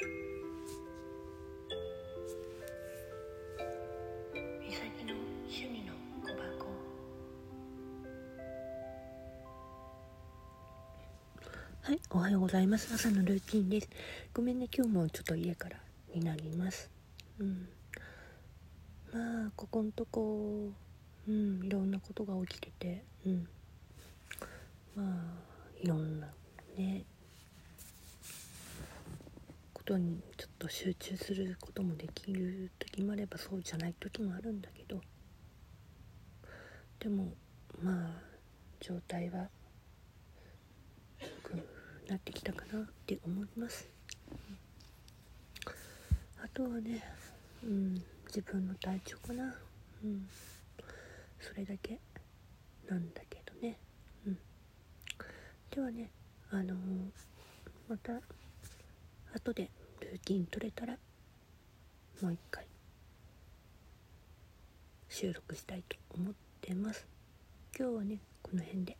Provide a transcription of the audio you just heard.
はいおはようございます。朝のルーティンです。ごめんね今日もちょっと家からになります。うん。まあここんとこうんいろんなことが起きててうん。まあいろんなねことにちょっと集中することもできる時もあればそうじゃない時もあるんだけどでもまあ状態は良くなってきたかなって思います。あとはねうん自分の体調かな。うんそれだけなんだけどね。うん。ではねあのーまた後でルーティン取れたらもう一回収録したいと思ってます。今日はねこの辺で。